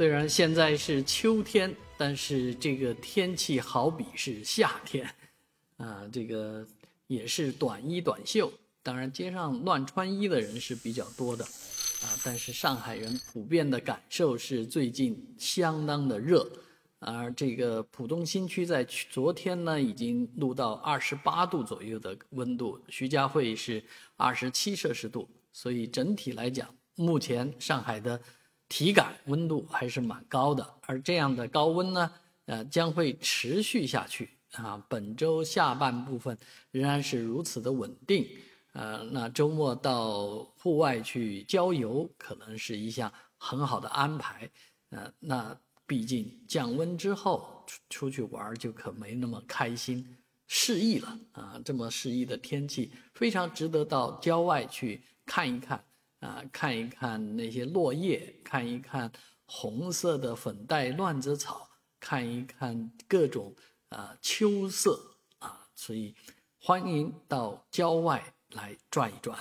虽然现在是秋天，但是这个天气好比是夏天，啊，这个也是短衣短袖。当然，街上乱穿衣的人是比较多的，啊，但是上海人普遍的感受是最近相当的热，而这个浦东新区在昨天呢已经录到二十八度左右的温度，徐家汇是二十七摄氏度，所以整体来讲，目前上海的。体感温度还是蛮高的，而这样的高温呢，呃，将会持续下去啊。本周下半部分仍然是如此的稳定，呃，那周末到户外去郊游可能是一项很好的安排，呃，那毕竟降温之后出出去玩就可没那么开心，适宜了啊。这么适宜的天气，非常值得到郊外去看一看。啊，看一看那些落叶，看一看红色的粉黛乱子草，看一看各种啊秋色啊，所以欢迎到郊外来转一转。